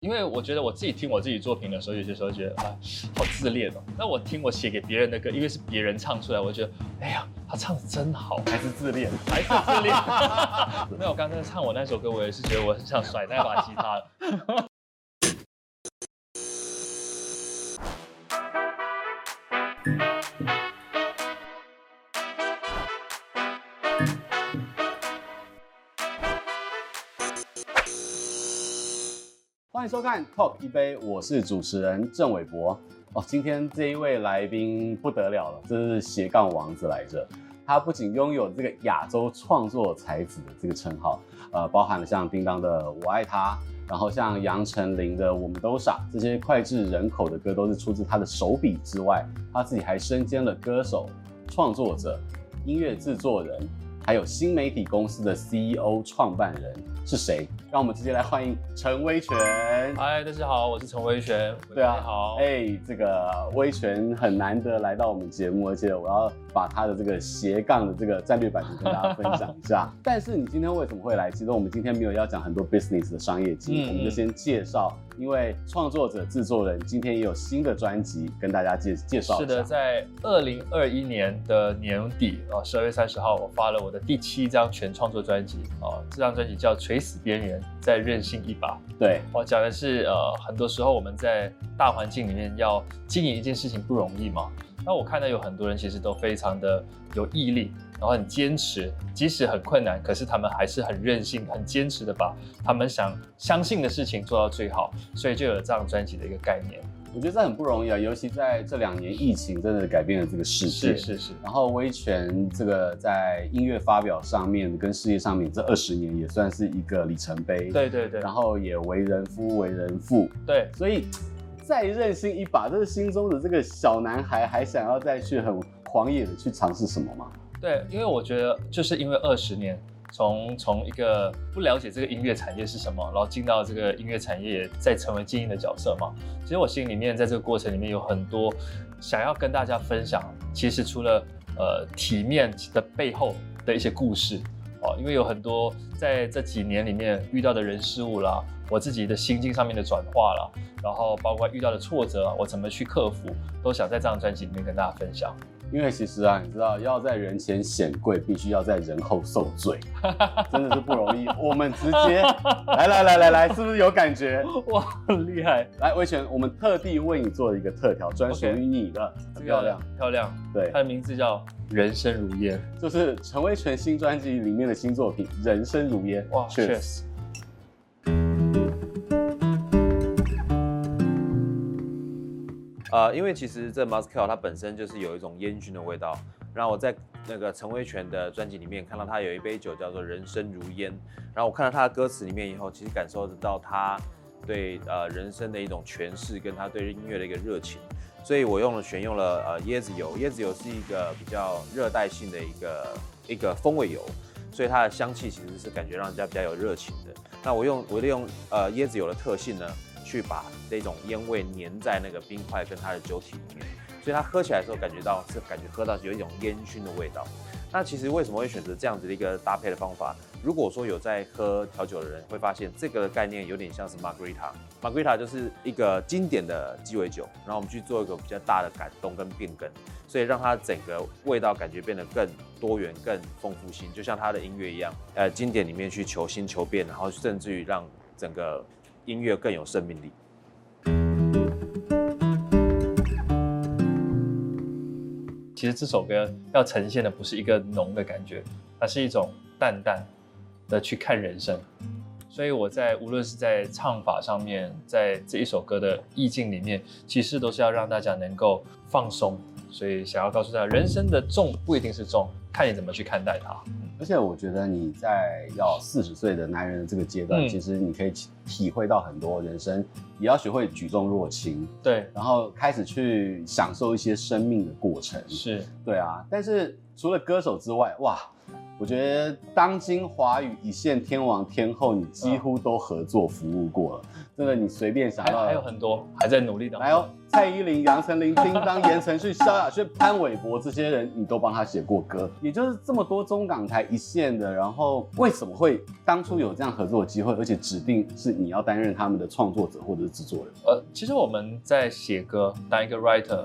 因为我觉得我自己听我自己作品的时候，有些时候觉得啊，好自恋哦。那我听我写给别人的歌，因为是别人唱出来，我觉得，哎呀，他唱的真好，还是自恋，还是自恋。没有，我刚才唱我那首歌，我也是觉得我很想甩那把吉他了。欢迎收看 Talk 一杯，我是主持人郑伟博。哦，今天这一位来宾不得了了，这是斜杠王子来着。他不仅拥有这个亚洲创作才子的这个称号，呃，包含了像叮当的《我爱他》，然后像杨丞琳的《我们都傻》这些脍炙人口的歌，都是出自他的手笔之外，他自己还身兼了歌手、创作者、音乐制作人，还有新媒体公司的 CEO 创办人。是谁？让我们直接来欢迎陈威权。嗨，大家好，我是陈威璇。对啊，好。哎、欸，这个威权很难得来到我们节目，而且我要把他的这个斜杠的这个战略版图跟大家分享一下。但是你今天为什么会来？其实我们今天没有要讲很多 business 的商业经验，嗯、我们就先介绍。因为创作者、制作人今天也有新的专辑跟大家介介绍。是的，在二零二一年的年底啊，十二月三十号，我发了我的第七张全创作专辑啊，这张专辑叫《垂死边缘，再任性一把》。对，我讲的是呃，很多时候我们在大环境里面要经营一件事情不容易嘛。那我看到有很多人其实都非常的有毅力。然后很坚持，即使很困难，可是他们还是很任性、很坚持的把他们想相信的事情做到最好，所以就有了这张专辑的一个概念。我觉得这很不容易啊，尤其在这两年疫情真的改变了这个世界。是是是。然后威权这个在音乐发表上面跟事业上面这二十年也算是一个里程碑。对对对。然后也为人夫、为人父。对。所以再任性一把，这是心中的这个小男孩还想要再去很狂野的去尝试什么吗？对，因为我觉得就是因为二十年，从从一个不了解这个音乐产业是什么，然后进到这个音乐产业，再成为经营的角色嘛。其实我心里面在这个过程里面有很多想要跟大家分享。其实除了呃体面的背后的一些故事哦，因为有很多在这几年里面遇到的人事物啦，我自己的心境上面的转化啦，然后包括遇到的挫折，我怎么去克服，都想在这张专辑里面跟大家分享。因为其实啊，你知道，要在人前显贵，必须要在人后受罪，真的是不容易。我们直接来来来来来，是不是有感觉？哇，很厉害！来，威权，我们特地为你做了一个特调，专属于你的，很漂亮，漂亮。对，它的名字叫《人生如烟》，就是陈威权新专辑里面的新作品《人生如烟》。哇，Cheers。呃，因为其实这 Mezcal 它本身就是有一种烟熏的味道。然后我在那个陈威权的专辑里面看到他有一杯酒叫做人生如烟。然后我看到他的歌词里面以后，其实感受得到他对呃人生的一种诠释，跟他对音乐的一个热情。所以我用了选用了呃椰子油，椰子油是一个比较热带性的一个一个风味油，所以它的香气其实是感觉让人家比较有热情的。那我用我利用呃椰子油的特性呢，去把这种烟味粘在那个冰块跟它的酒体里面，所以它喝起来的时候感觉到是感觉喝到有一种烟熏的味道。那其实为什么会选择这样子的一个搭配的方法？如果说有在喝调酒的人会发现这个概念有点像是 Margarita。Margarita 就是一个经典的鸡尾酒，然后我们去做一个比较大的改动跟变更，所以让它整个味道感觉变得更多元、更丰富性，就像它的音乐一样，呃，经典里面去求新求变，然后甚至于让整个。音乐更有生命力。其实这首歌要呈现的不是一个浓的感觉，而是一种淡淡的去看人生。所以我在无论是在唱法上面，在这一首歌的意境里面，其实都是要让大家能够放松。所以想要告诉大家，人生的重不一定是重，看你怎么去看待它。而且我觉得你在要四十岁的男人的这个阶段，嗯、其实你可以体会到很多人生，也要学会举重若轻，对，然后开始去享受一些生命的过程，是，对啊。但是除了歌手之外，哇，我觉得当今华语一线天王天后，你几乎都合作服务过了。真的，你随便想到还，还有很多还在努力的。来哦，蔡依林、杨丞琳、叮当、言承旭、萧亚轩、潘玮柏这些人，你都帮他写过歌。也就是这么多中港台一线的，然后为什么会当初有这样合作的机会，而且指定是你要担任他们的创作者或者是制作人？呃，其实我们在写歌，当一个 writer。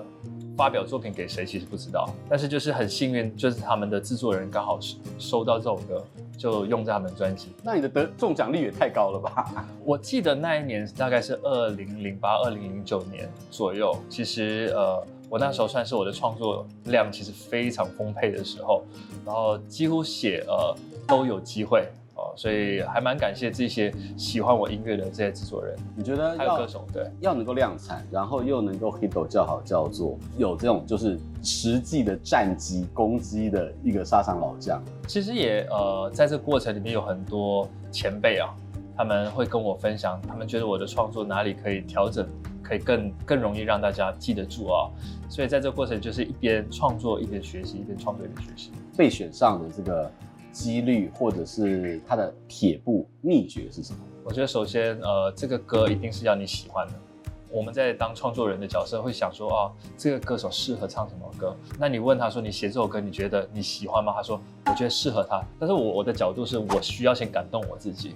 发表作品给谁其实不知道，但是就是很幸运，就是他们的制作人刚好收到这首歌，就用在他们的专辑。那你的得中奖率也太高了吧？我记得那一年大概是二零零八、二零零九年左右。其实呃，我那时候算是我的创作量其实非常丰沛的时候，然后几乎写呃都有机会哦。所以还蛮感谢这些喜欢我音乐的这些制作人。你觉得还有歌手对，要能够量产，然后又能够 hit 叫好叫座，有这种就是实际的战绩攻击的一个沙场老将。其实也呃，在这个过程里面有很多前辈啊，他们会跟我分享，他们觉得我的创作哪里可以调整，可以更更容易让大家记得住啊。所以在这个过程就是一边创作一边学习，一边创作一边学习。被选上的这个。几率或者是他的铁布秘诀是什么？我觉得首先，呃，这个歌一定是要你喜欢的。我们在当创作人的角色会想说，啊，这个歌手适合唱什么歌？那你问他说，你写这首歌，你觉得你喜欢吗？他说，我觉得适合他。但是我我的角度是我需要先感动我自己，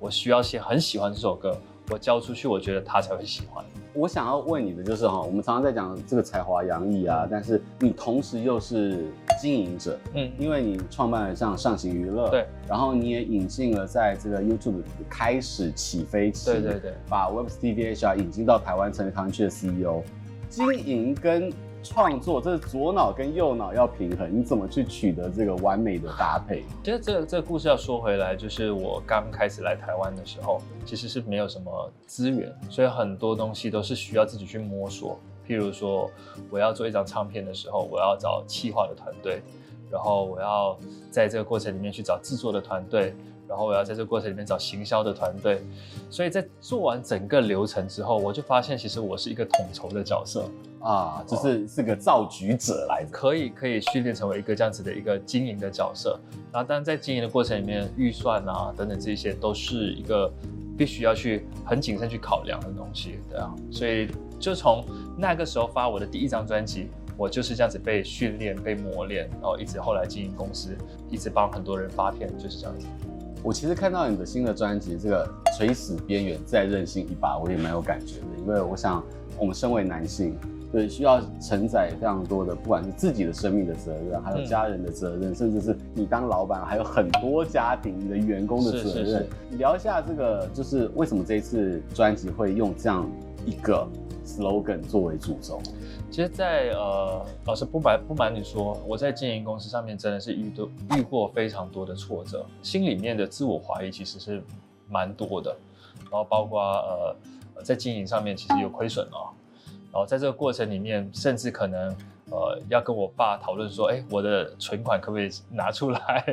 我需要先很喜欢这首歌，我交出去，我觉得他才会喜欢。我想要问你的就是哈，我们常常在讲这个才华洋溢啊，但是你同时又是经营者，嗯，因为你创办了像上行娱乐，对，然后你也引进了在这个 YouTube 开始起飞期，对对对，把 Webs TV HR 引进到台湾成为台湾区的 CEO，经营跟。创作这是左脑跟右脑要平衡，你怎么去取得这个完美的搭配？其实这这故事要说回来，就是我刚开始来台湾的时候，其实是没有什么资源，所以很多东西都是需要自己去摸索。譬如说，我要做一张唱片的时候，我要找企划的团队，然后我要在这个过程里面去找制作的团队，然后我要在这个过程里面找行销的团队。所以在做完整个流程之后，我就发现其实我是一个统筹的角色。啊，就是是个造局者来着，可以可以训练成为一个这样子的一个经营的角色。然后，当然在经营的过程里面，预算啊等等这些都是一个必须要去很谨慎去考量的东西，对啊。所以就从那个时候发我的第一张专辑，我就是这样子被训练、被磨练，然后一直后来经营公司，一直帮很多人发片，就是这样子。我其实看到你的新的专辑，这个垂死边缘再任性一把，我也蛮有感觉的，因为我想我们身为男性。对，需要承载非常多的，不管是自己的生命的责任，还有家人的责任，嗯、甚至是你当老板还有很多家庭的员工的责任。是是是，聊一下这个，就是为什么这一次专辑会用这样一个 slogan 作为主轴？其实在，呃，老实不瞒不瞒你说，我在经营公司上面真的是遇到遇过非常多的挫折，心里面的自我怀疑其实是蛮多的，然后包括呃在经营上面其实有亏损啊。然后在这个过程里面，甚至可能，呃，要跟我爸讨论说，哎，我的存款可不可以拿出来，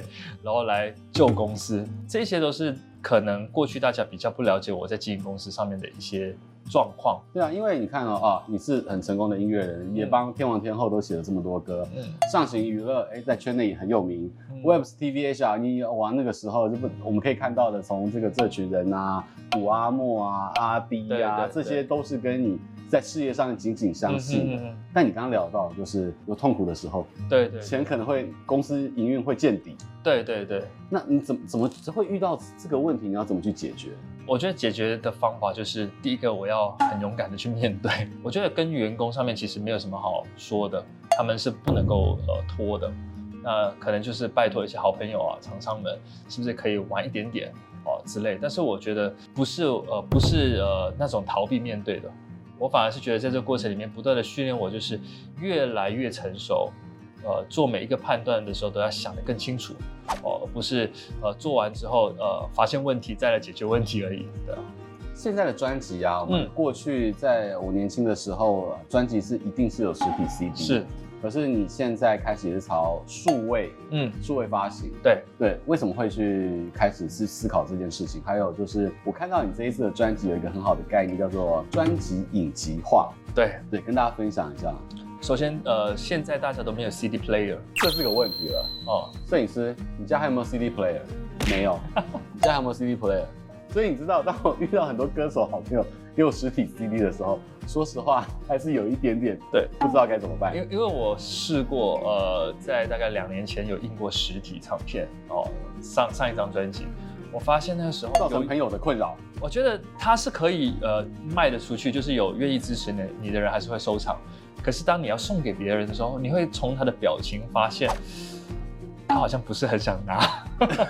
然后来救公司？这些都是可能过去大家比较不了解我在经营公司上面的一些状况。对啊，因为你看哦，啊，你是很成功的音乐人，嗯、也帮天王天后都写了这么多歌，嗯，上行娱乐，哎，在圈内也很有名。嗯、Webs TV HR，你哇，那个时候就不，我们可以看到的，从这个这群人啊，古阿莫啊，阿滴啊，这些都是跟你。在事业上紧紧相系，嗯嗯嗯，但你刚刚聊到，就是有痛苦的时候，对，对对，钱可能会公司营运会见底，对对对，那你怎么怎么会遇到这个问题？你要怎么去解决？我觉得解决的方法就是第一个，我要很勇敢的去面对。我觉得跟员工上面其实没有什么好说的，他们是不能够呃拖的，那可能就是拜托一些好朋友啊、厂商们，是不是可以晚一点点哦之类？但是我觉得不是呃不是呃那种逃避面对的。我反而是觉得，在这个过程里面，不断的训练我，就是越来越成熟。呃，做每一个判断的时候，都要想得更清楚，哦，而不是呃做完之后，呃发现问题再来解决问题而已。对啊。现在的专辑啊，我们过去在我年轻的时候，专辑是一定是有实体 CD。是。可是你现在开始是朝数位，嗯，数位发行，对对，为什么会去开始是思考这件事情？还有就是，我看到你这一次的专辑有一个很好的概念，叫做专辑影集化，对对，跟大家分享一下。首先，呃，现在大家都没有 CD player，这是个问题了。哦，摄影师，你家还有没有 CD player？没有。你家还有没有 CD player？所以你知道，当我遇到很多歌手好朋友给我实体 CD 的时候，说实话还是有一点点对，不知道该怎么办。因为因为我试过，呃，在大概两年前有印过实体唱片哦，上上一张专辑。我发现那个时候造成朋友的困扰。我觉得它是可以呃卖得出去，就是有愿意支持你你的人还是会收藏。可是当你要送给别人的时候，你会从他的表情发现，他好像不是很想拿。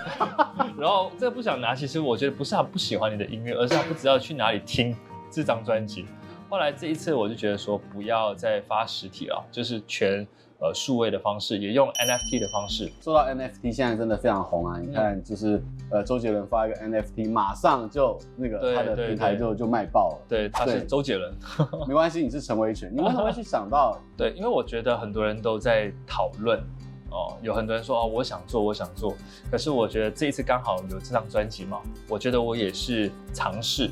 然后这个不想拿，其实我觉得不是他不喜欢你的音乐，而是他不知道去哪里听这张专辑。后来这一次我就觉得说，不要再发实体了，就是全。呃，数位的方式也用 NFT 的方式。说到 NFT，现在真的非常红啊！你看，就是呃，周杰伦发一个 NFT，马上就那个他的平台就就卖爆了。对，他是周杰伦。没关系，你是陈维权，你为什么会去想到？对，因为我觉得很多人都在讨论哦，有很多人说哦，我想做，我想做。可是我觉得这一次刚好有这张专辑嘛，我觉得我也是尝试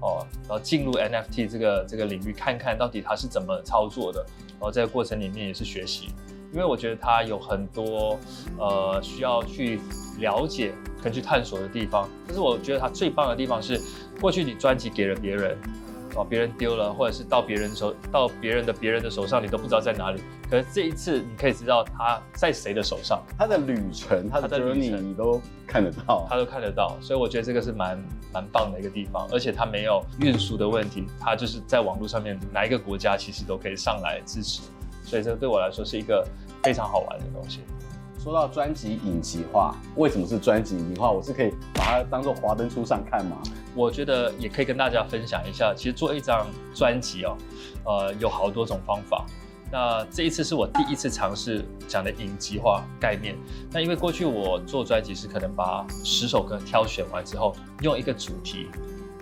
哦，然后进入 NFT 这个这个领域，看看到底它是怎么操作的。然后在过程里面也是学习，因为我觉得他有很多呃需要去了解跟去探索的地方。但是我觉得他最棒的地方是，过去你专辑给了别人，哦，别人丢了，或者是到别人手到别人的别人的手上，你都不知道在哪里。可是这一次你可以知道他在谁的手上，他的旅程，他的旅程你都看得到，他都看得到。所以我觉得这个是蛮蛮棒的一个地方，而且它没有运输的问题，它就是在网络上面哪一个国家其实都可以上来支持。所以这对我来说是一个非常好玩的东西。说到专辑影集化，为什么是专辑影集化？我是可以把它当做华灯初上看吗？我觉得也可以跟大家分享一下。其实做一张专辑哦，呃，有好多种方法。那这一次是我第一次尝试讲的影集化概念。那因为过去我做专辑是可能把十首歌挑选完之后，用一个主题，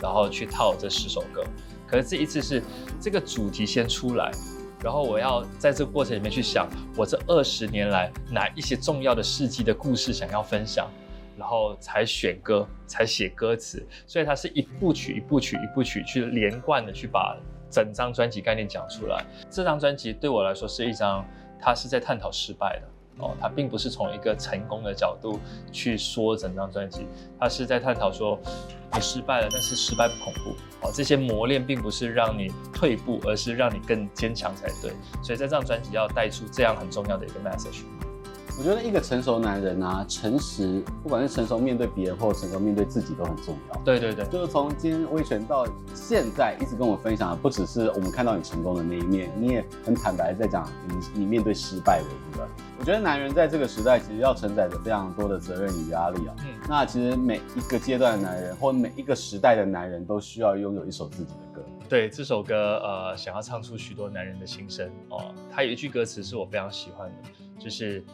然后去套这十首歌。可是这一次是这个主题先出来。然后我要在这个过程里面去想，我这二十年来哪一些重要的事迹的故事想要分享，然后才选歌，才写歌词。所以它是一部曲一部曲一部曲去连贯的去把整张专辑概念讲出来。这张专辑对我来说是一张，它是在探讨失败的。哦，他并不是从一个成功的角度去说整张专辑，他是在探讨说你失败了，但是失败不恐怖。哦，这些磨练并不是让你退步，而是让你更坚强才对。所以在这张专辑要带出这样很重要的一个 message。我觉得一个成熟男人啊，诚实，不管是成熟面对别人，或者成熟面对自己，都很重要。对对对，就是从今天威权到现在，一直跟我分享的，不只是我们看到你成功的那一面，你也很坦白在讲你你面对失败的一个。我觉得男人在这个时代，其实要承载着非常多的责任与压力啊。嗯，那其实每一个阶段的男人，或每一个时代的男人，都需要拥有一首自己的歌。对，这首歌，呃，想要唱出许多男人的心声哦。他有一句歌词是我非常喜欢的，就是。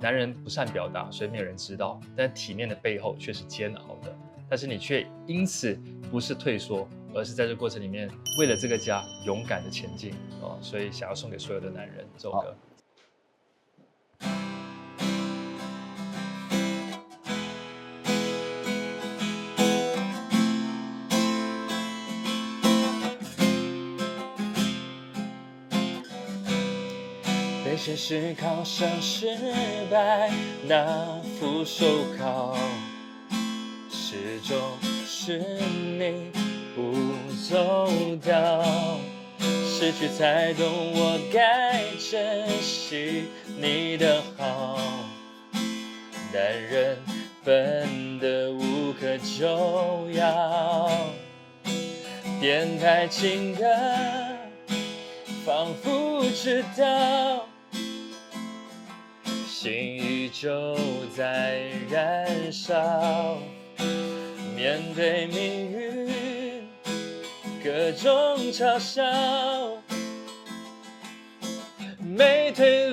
男人不善表达，所以没有人知道。但体面的背后却是煎熬的。但是你却因此不是退缩，而是在这过程里面为了这个家勇敢的前进哦。所以想要送给所有的男人这首歌。有些事考上失败，那副手铐始终是你不走到，失去才懂我该珍惜你的好。男人笨得无可救药，电台情歌仿佛知道。心依旧在燃烧，面对命运各种嘲笑，没退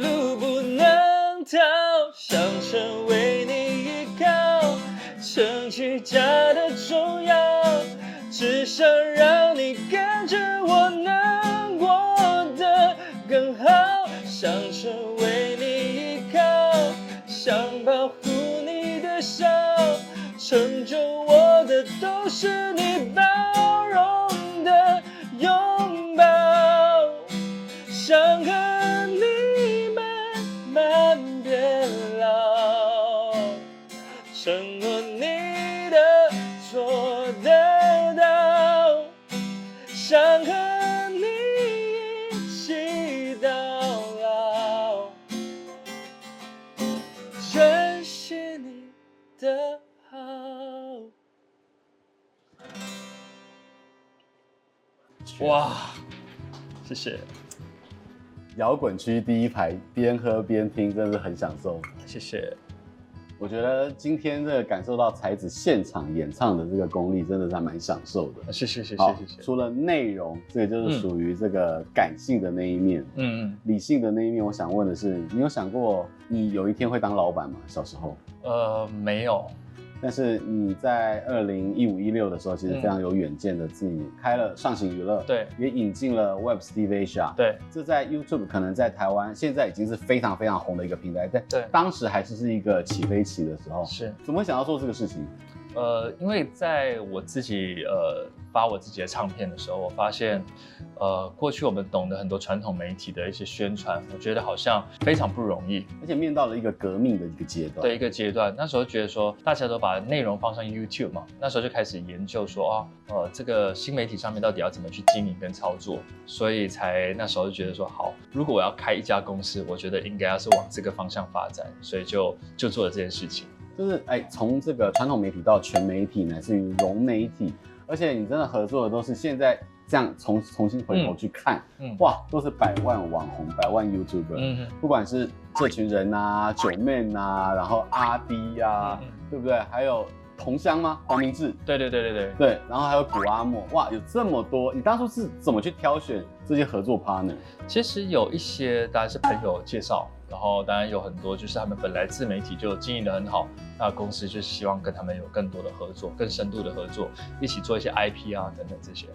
哇，谢谢，摇滚区第一排，边喝边听，真的是很享受。谢谢。我觉得今天这个感受到才子现场演唱的这个功力，真的是还蛮享受的。谢谢谢谢好谢谢。除了内容，这个就是属于这个感性的那一面。嗯嗯。理性的那一面，我想问的是，你有想过你有一天会当老板吗？小时候？呃，没有。但是你在二零一五一六的时候，其实非常有远见的，自己开了上行娱乐，对，也引进了 Web Steve Asia，对，这在 YouTube 可能在台湾现在已经是非常非常红的一个平台，但对，当时还是是一个起飞期的时候，是，怎么会想要做这个事情？呃，因为在我自己呃发我自己的唱片的时候，我发现，呃，过去我们懂得很多传统媒体的一些宣传，我觉得好像非常不容易，而且面到了一个革命的一个阶段。对，一个阶段，那时候觉得说大家都把内容放上 YouTube 嘛，那时候就开始研究说啊，呃，这个新媒体上面到底要怎么去经营跟操作，所以才那时候就觉得说好，如果我要开一家公司，我觉得应该要是往这个方向发展，所以就就做了这件事情。就是哎，从这个传统媒体到全媒体，乃至于融媒体，而且你真的合作的都是现在这样重重新回头去看，嗯，嗯哇，都是百万网红、百万 YouTuber，嗯哼，不管是这群人啊、九妹啊，然后阿滴呀、对不对？还有同乡吗？黄明志，对对对对对对，然后还有古阿莫，哇，有这么多，你当初是怎么去挑选这些合作 partner？其实有一些当然是朋友介绍。然后当然有很多，就是他们本来自媒体就经营的很好，那公司就希望跟他们有更多的合作，更深度的合作，一起做一些 IP 啊等等这些。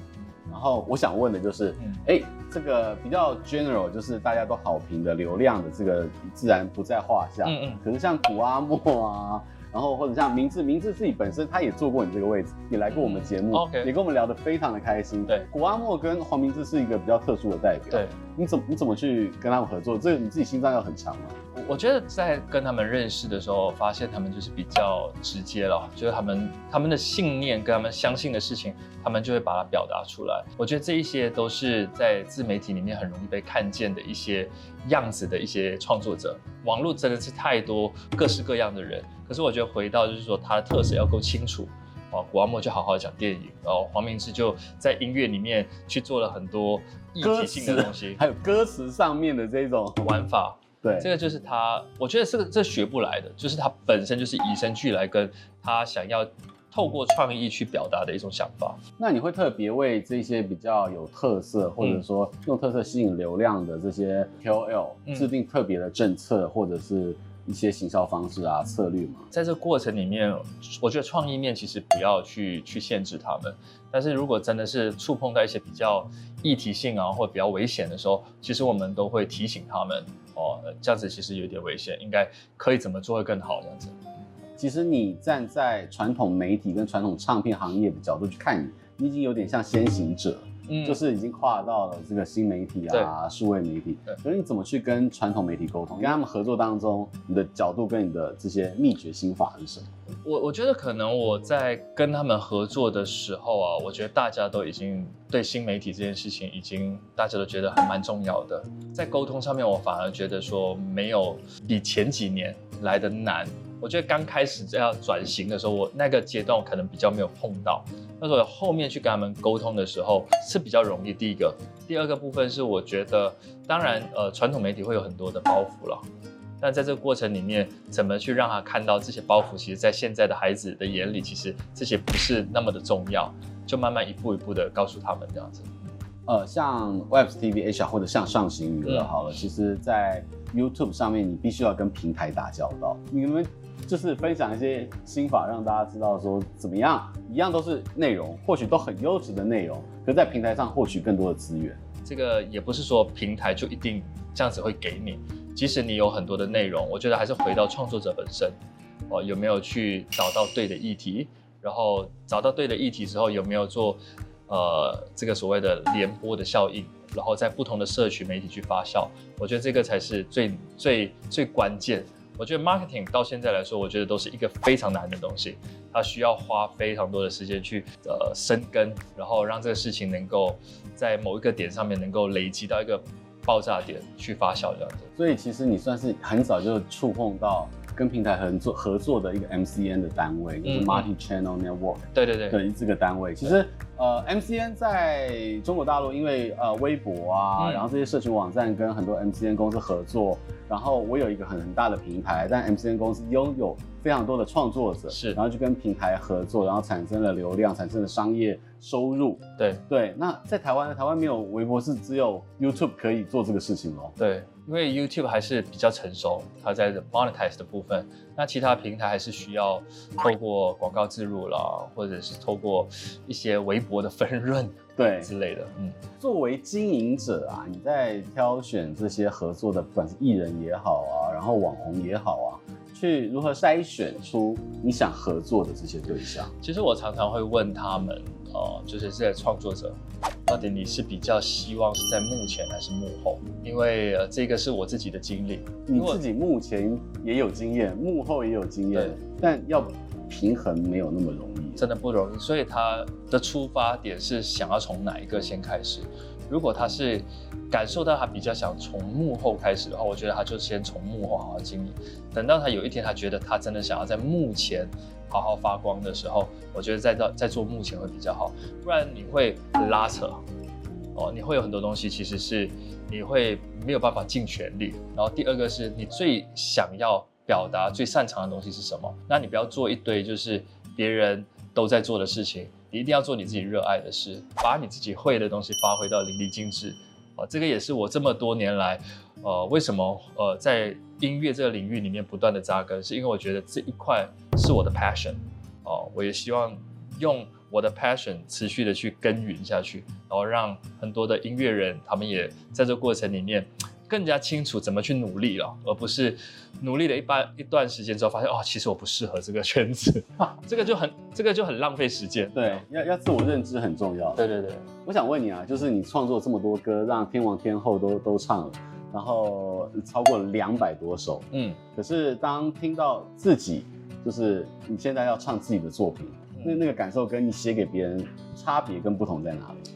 然后我想问的就是，哎、嗯，这个比较 general，就是大家都好评的流量的这个自然不在话下。嗯嗯。可是像古阿莫啊。然后或者像明志，明志自己本身他也坐过你这个位置，也来过我们节目，嗯 okay、也跟我们聊得非常的开心。对，古阿莫跟黄明志是一个比较特殊的代表。对，你怎么你怎么去跟他们合作？这个你自己心脏要很强吗？我我觉得在跟他们认识的时候，发现他们就是比较直接了，就是他们他们的信念跟他们相信的事情，他们就会把它表达出来。我觉得这一些都是在自媒体里面很容易被看见的一些样子的一些创作者。网络真的是太多各式各样的人。可是我觉得回到就是说，他的特色要够清楚，哦，古阿莫就好好讲电影，然后黄明志就在音乐里面去做了很多议题性的东西，还有歌词上面的这种玩法，对，这个就是他，我觉得这个这学不来的，就是他本身就是与生俱来，跟他想要透过创意去表达的一种想法。那你会特别为这些比较有特色，或者说用特色吸引流量的这些 KOL 制定特别的政策，或者是？一些行销方式啊，策略嘛，在这过程里面，我觉得创意面其实不要去去限制他们，但是如果真的是触碰到一些比较议题性啊，或者比较危险的时候，其实我们都会提醒他们哦，这样子其实有点危险，应该可以怎么做会更好这样子。其实你站在传统媒体跟传统唱片行业的角度去看你，你已经有点像先行者。嗯，就是已经跨到了这个新媒体啊，数位媒体。对，所以你怎么去跟传统媒体沟通？跟他们合作当中，你的角度跟你的这些秘诀心法是什么？我我觉得可能我在跟他们合作的时候啊，我觉得大家都已经对新媒体这件事情已经大家都觉得还蛮重要的。在沟通上面，我反而觉得说没有比前几年来的难。我觉得刚开始这样转型的时候，我那个阶段我可能比较没有碰到。那时候后面去跟他们沟通的时候是比较容易。第一个，第二个部分是我觉得，当然，呃，传统媒体会有很多的包袱了，但在这个过程里面，怎么去让他看到这些包袱，其实在现在的孩子的眼里，其实这些不是那么的重要，就慢慢一步一步的告诉他们这样子。呃，像 Web TV Asia 或者像上行娱乐好了，嗯、其实在 YouTube 上面，你必须要跟平台打交道，你们。就是分享一些心法，让大家知道说怎么样，一样都是内容，或许都很优质的内容，可在平台上获取更多的资源。这个也不是说平台就一定这样子会给你，即使你有很多的内容，我觉得还是回到创作者本身，哦，有没有去找到对的议题，然后找到对的议题之后，有没有做呃这个所谓的联播的效应，然后在不同的社群媒体去发酵，我觉得这个才是最最最关键。我觉得 marketing 到现在来说，我觉得都是一个非常难的东西，它需要花非常多的时间去呃生根，然后让这个事情能够在某一个点上面能够累积到一个爆炸点去发酵这样子。所以其实你算是很早就触碰到。跟平台合作合作的一个 MCN 的单位，就是 Multi Channel Network，嗯。对对对，对这个单位，其实呃 MCN 在中国大陆，因为呃微博啊，嗯，然后这些社群网站跟很多 MCN 公司合作，然后我有一个很很大的平台，但 MCN 公司拥有非常多的创作者，是，然后就跟平台合作，然后产生了流量，产生了商业收入。对对，那在台湾，台湾没有微博，是只有 YouTube 可以做这个事情哦。对。因为 YouTube 还是比较成熟，它在 monetize 的部分，那其他平台还是需要透过广告植入啦，或者是透过一些微博的分润对之类的。嗯，作为经营者啊，你在挑选这些合作的，不管是艺人也好啊，然后网红也好啊，去如何筛选出你想合作的这些对象？其实我常常会问他们，哦、呃，就是这些创作者。到底你是比较希望是在幕前还是幕后？因为呃，这个是我自己的经历。你自己目前也有经验，幕后也有经验，但要平衡没有那么容易，真的不容易。所以他的出发点是想要从哪一个先开始？如果他是感受到他比较想从幕后开始的话，我觉得他就先从幕后好好经营。等到他有一天他觉得他真的想要在幕前。好好发光的时候，我觉得在到在做幕前会比较好，不然你会拉扯哦，你会有很多东西其实是你会没有办法尽全力。然后第二个是你最想要表达、最擅长的东西是什么？那你不要做一堆就是别人都在做的事情，你一定要做你自己热爱的事，把你自己会的东西发挥到淋漓尽致。哦，这个也是我这么多年来，呃，为什么呃在音乐这个领域里面不断的扎根，是因为我觉得这一块是我的 passion，哦，我也希望用我的 passion 持续的去耕耘下去，然后让很多的音乐人他们也在这过程里面更加清楚怎么去努力了，而不是努力了一般一段时间之后发现哦，其实我不适合这个圈子，这个就很这个就很浪费时间。对，要要自我认知很重要。对对对。我想问你啊，就是你创作这么多歌，让天王天后都都唱了，然后超过两百多首，嗯，可是当听到自己，就是你现在要唱自己的作品，嗯、那那个感受跟你写给别人差别跟不同在哪里？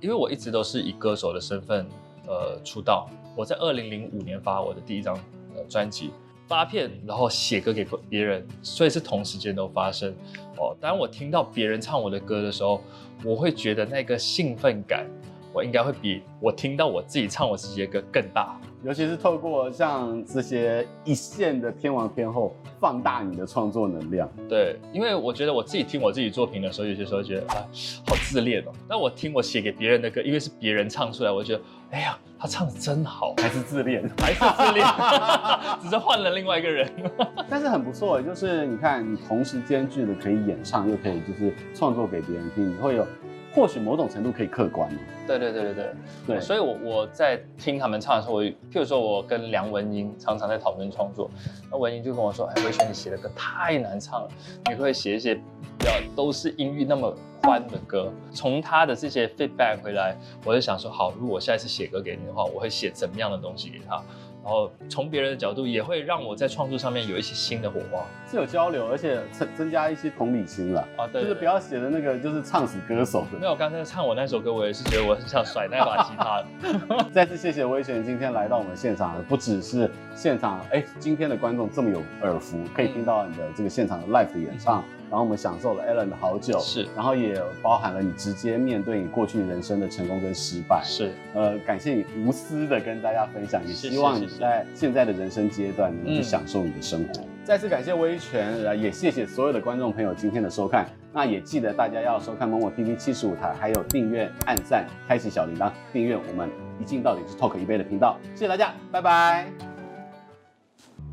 因为我一直都是以歌手的身份，呃，出道。我在二零零五年发我的第一张呃专辑，发片，然后写歌给别人，所以是同时间都发生。哦，当我听到别人唱我的歌的时候。我会觉得那个兴奋感，我应该会比我听到我自己唱我自己的歌更大。尤其是透过像这些一线的天王天后，放大你的创作能量。对，因为我觉得我自己听我自己作品的时候，有些时候觉得啊，好自恋哦。但我听我写给别人的歌，因为是别人唱出来，我觉得，哎呀，他唱的真好，还是自恋，还是自恋，只是换了另外一个人。但是很不错，就是你看，你同时兼具的可以演唱，又可以就是创作给别人听，你会有。或许某种程度可以客观。对对对对对对，所以我我在听他们唱的时候，我譬如说我跟梁文音常常在讨论创作，那文音就跟我说：“哎，威权你写的歌太难唱了，你会写一些比较都是音域那么宽的歌。”从他的这些 feedback 回来，我就想说：好，如果我下一次写歌给你的话，我会写怎么样的东西给他。然后从别人的角度也会让我在创作上面有一些新的火花，是有交流，而且增增加一些同理心了啊。对，就是不要写的那个就是唱死歌手的。没有，刚才唱我那首歌，我也是觉得我很想甩那把吉他的。再次谢谢威权今天来到我们现场，不只是现场，哎，今天的观众这么有耳福，可以听到你的这个现场的 live 的演唱。嗯然后我们享受了 Alan 的好酒，是，然后也包含了你直接面对你过去人生的成功跟失败，是，呃，感谢你无私的跟大家分享，也希望你在现在的人生阶段能够去享受你的生活。嗯、再次感谢威权，也谢谢所有的观众朋友今天的收看，那也记得大家要收看某某 TV 七十五台，还有订阅、按赞、开启小铃铛，订阅我们一镜到底是 Talk 一杯的频道，谢谢大家，拜拜。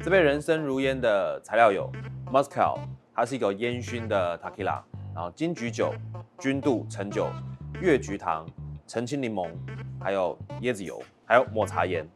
这杯人生如烟的材料有 Mezcal 它是一个烟熏的 t a k i l a 然后金桔酒、君度橙酒、越橘糖、澄清柠檬，还有椰子油，还有抹茶盐。